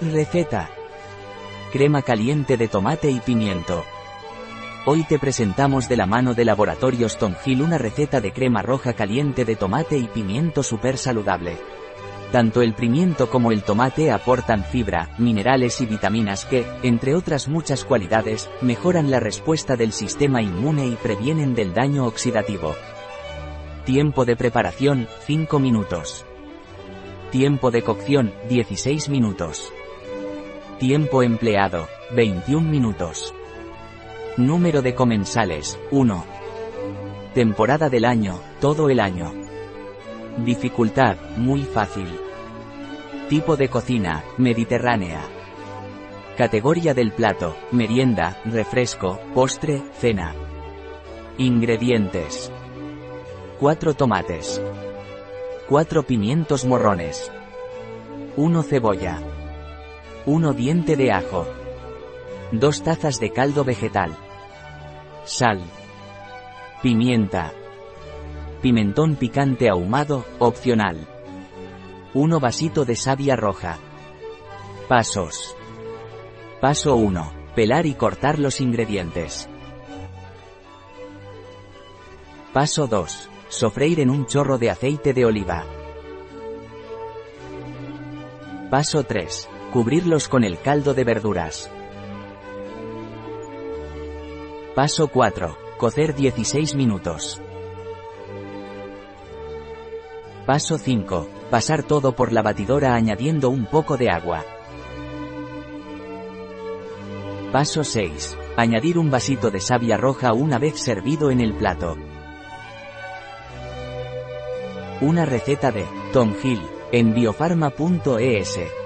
Receta. Crema caliente de tomate y pimiento. Hoy te presentamos de la mano de Laboratorios Tongil una receta de crema roja caliente de tomate y pimiento súper saludable. Tanto el pimiento como el tomate aportan fibra, minerales y vitaminas que, entre otras muchas cualidades, mejoran la respuesta del sistema inmune y previenen del daño oxidativo. Tiempo de preparación, 5 minutos. Tiempo de cocción, 16 minutos. Tiempo empleado, 21 minutos. Número de comensales, 1. Temporada del año, todo el año. Dificultad, muy fácil. Tipo de cocina, mediterránea. Categoría del plato, merienda, refresco, postre, cena. Ingredientes. 4 tomates. 4 pimientos morrones. 1 cebolla. 1 diente de ajo. 2 tazas de caldo vegetal. Sal. Pimienta. Pimentón picante ahumado, opcional. 1 vasito de savia roja. Pasos. Paso 1. Pelar y cortar los ingredientes. Paso 2. Sofreír en un chorro de aceite de oliva. Paso 3. Cubrirlos con el caldo de verduras. Paso 4. Cocer 16 minutos. Paso 5. Pasar todo por la batidora añadiendo un poco de agua. Paso 6. Añadir un vasito de savia roja una vez servido en el plato. Una receta de Tom Hill en biofarma.es.